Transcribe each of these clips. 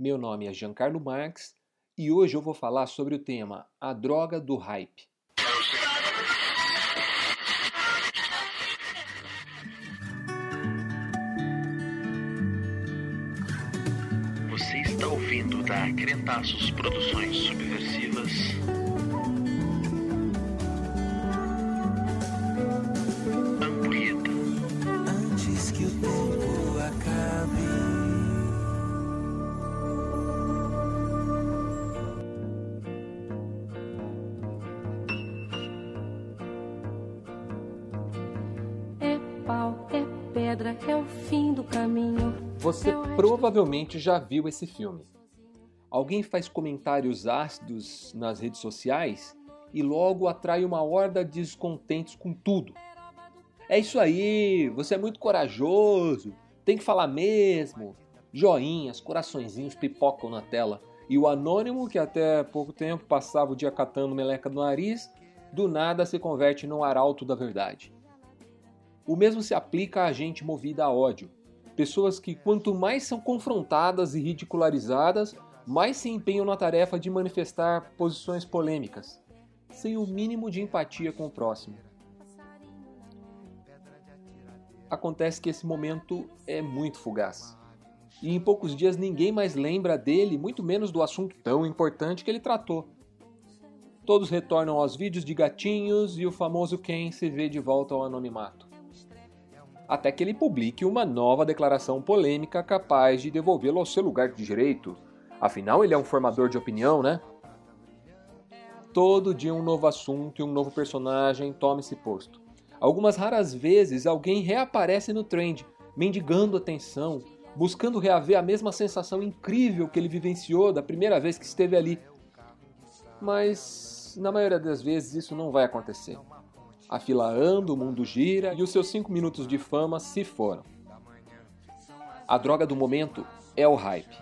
Meu nome é Giancarlo Marx e hoje eu vou falar sobre o tema A Droga do Hype. Você está ouvindo da Crentaços Produções Subversivas. Pedra, é o fim do caminho. Você provavelmente já viu esse filme. Alguém faz comentários ácidos nas redes sociais e logo atrai uma horda de descontentes com tudo. É isso aí, você é muito corajoso, tem que falar mesmo. Joinhas, coraçõezinhos pipocam na tela. E o anônimo, que até pouco tempo passava o dia catando meleca do nariz, do nada se converte num arauto da verdade. O mesmo se aplica a gente movida a ódio. Pessoas que, quanto mais são confrontadas e ridicularizadas, mais se empenham na tarefa de manifestar posições polêmicas, sem o mínimo de empatia com o próximo. Acontece que esse momento é muito fugaz. E em poucos dias ninguém mais lembra dele, muito menos do assunto tão importante que ele tratou. Todos retornam aos vídeos de gatinhos e o famoso Ken se vê de volta ao anonimato até que ele publique uma nova declaração polêmica capaz de devolvê-lo ao seu lugar de direito. Afinal, ele é um formador de opinião, né? Todo dia um novo assunto e um novo personagem toma esse posto. Algumas raras vezes alguém reaparece no trend, mendigando atenção, buscando reaver a mesma sensação incrível que ele vivenciou da primeira vez que esteve ali. Mas, na maioria das vezes, isso não vai acontecer. A fila anda, o mundo gira e os seus 5 minutos de fama se foram. A droga do momento é o hype.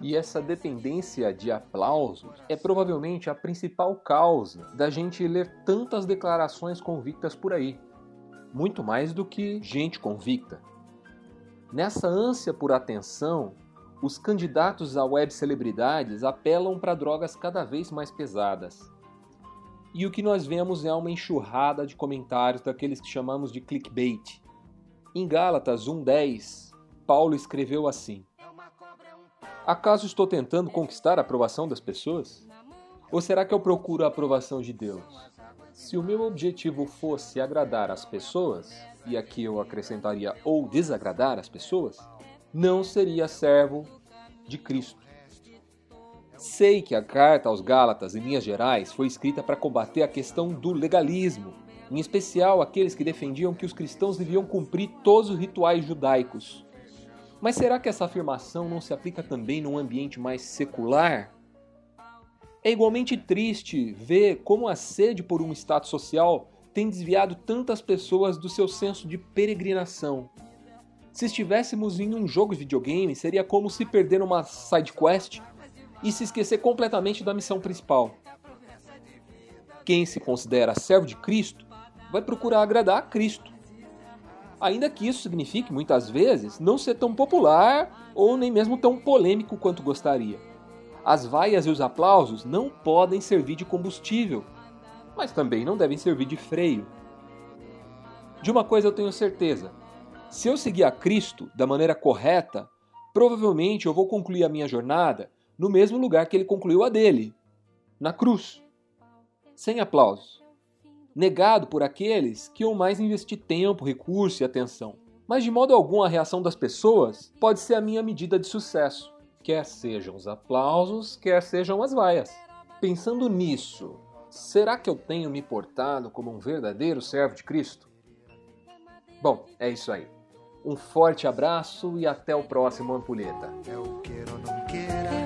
E essa dependência de aplausos é provavelmente a principal causa da gente ler tantas declarações convictas por aí. Muito mais do que gente convicta. Nessa ânsia por atenção, os candidatos a web celebridades apelam para drogas cada vez mais pesadas. E o que nós vemos é uma enxurrada de comentários daqueles que chamamos de clickbait. Em Gálatas 1:10, Paulo escreveu assim: Acaso estou tentando conquistar a aprovação das pessoas? Ou será que eu procuro a aprovação de Deus? Se o meu objetivo fosse agradar as pessoas, e aqui eu acrescentaria ou desagradar as pessoas, não seria servo de Cristo. Sei que a carta aos Gálatas, em linhas gerais, foi escrita para combater a questão do legalismo, em especial aqueles que defendiam que os cristãos deviam cumprir todos os rituais judaicos. Mas será que essa afirmação não se aplica também num ambiente mais secular? É igualmente triste ver como a sede por um status social tem desviado tantas pessoas do seu senso de peregrinação. Se estivéssemos em um jogo de videogame, seria como se perder uma side quest e se esquecer completamente da missão principal. Quem se considera servo de Cristo vai procurar agradar a Cristo. Ainda que isso signifique, muitas vezes, não ser tão popular ou nem mesmo tão polêmico quanto gostaria. As vaias e os aplausos não podem servir de combustível, mas também não devem servir de freio. De uma coisa eu tenho certeza: se eu seguir a Cristo da maneira correta, provavelmente eu vou concluir a minha jornada no mesmo lugar que ele concluiu a dele, na cruz, sem aplausos, negado por aqueles que iam mais investir tempo, recurso e atenção. Mas de modo algum a reação das pessoas pode ser a minha medida de sucesso, quer sejam os aplausos, quer sejam as vaias. Pensando nisso, será que eu tenho me portado como um verdadeiro servo de Cristo? Bom, é isso aí. Um forte abraço e até o próximo Ampulheta. O queira ou não queira.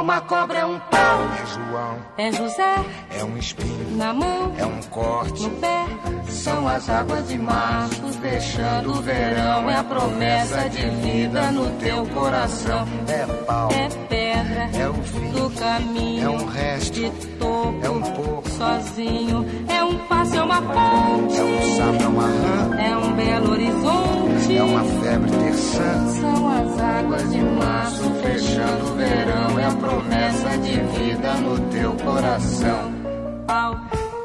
Uma cobra, é um pau. É João, É José é um espinho, na mão, é um corte. no pé. São as águas de março fechando o verão. É a promessa de vida no teu coração. É pau, É pedra é o fim, do caminho. é um resto, de topo. é um pouco, sozinho. É um passo, é uma ponte. é um sapo, é uma rã, uma febre terçã. São as águas de março fechando o verão. É a promessa de vida no teu coração. Pau,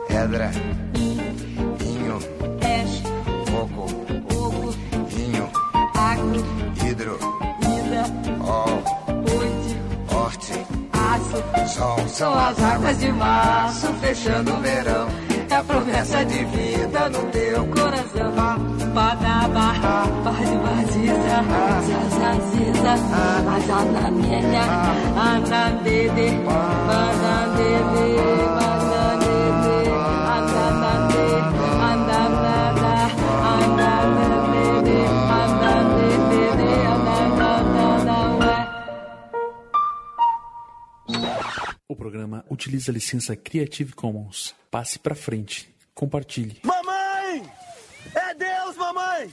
Pedra, inho, peixe, fogo, fogo, vinho, água, hidro, vida, ol, noite, horte, aço. sol. São as águas de março fechando o verão. É a promessa de vida no teu coração. Badaba, bade badiza, zazaziza, azanamenya, anandede, banandede, O programa utiliza a licença Creative Commons. Passe pra frente. Compartilhe. Mamãe! É Deus, mamãe!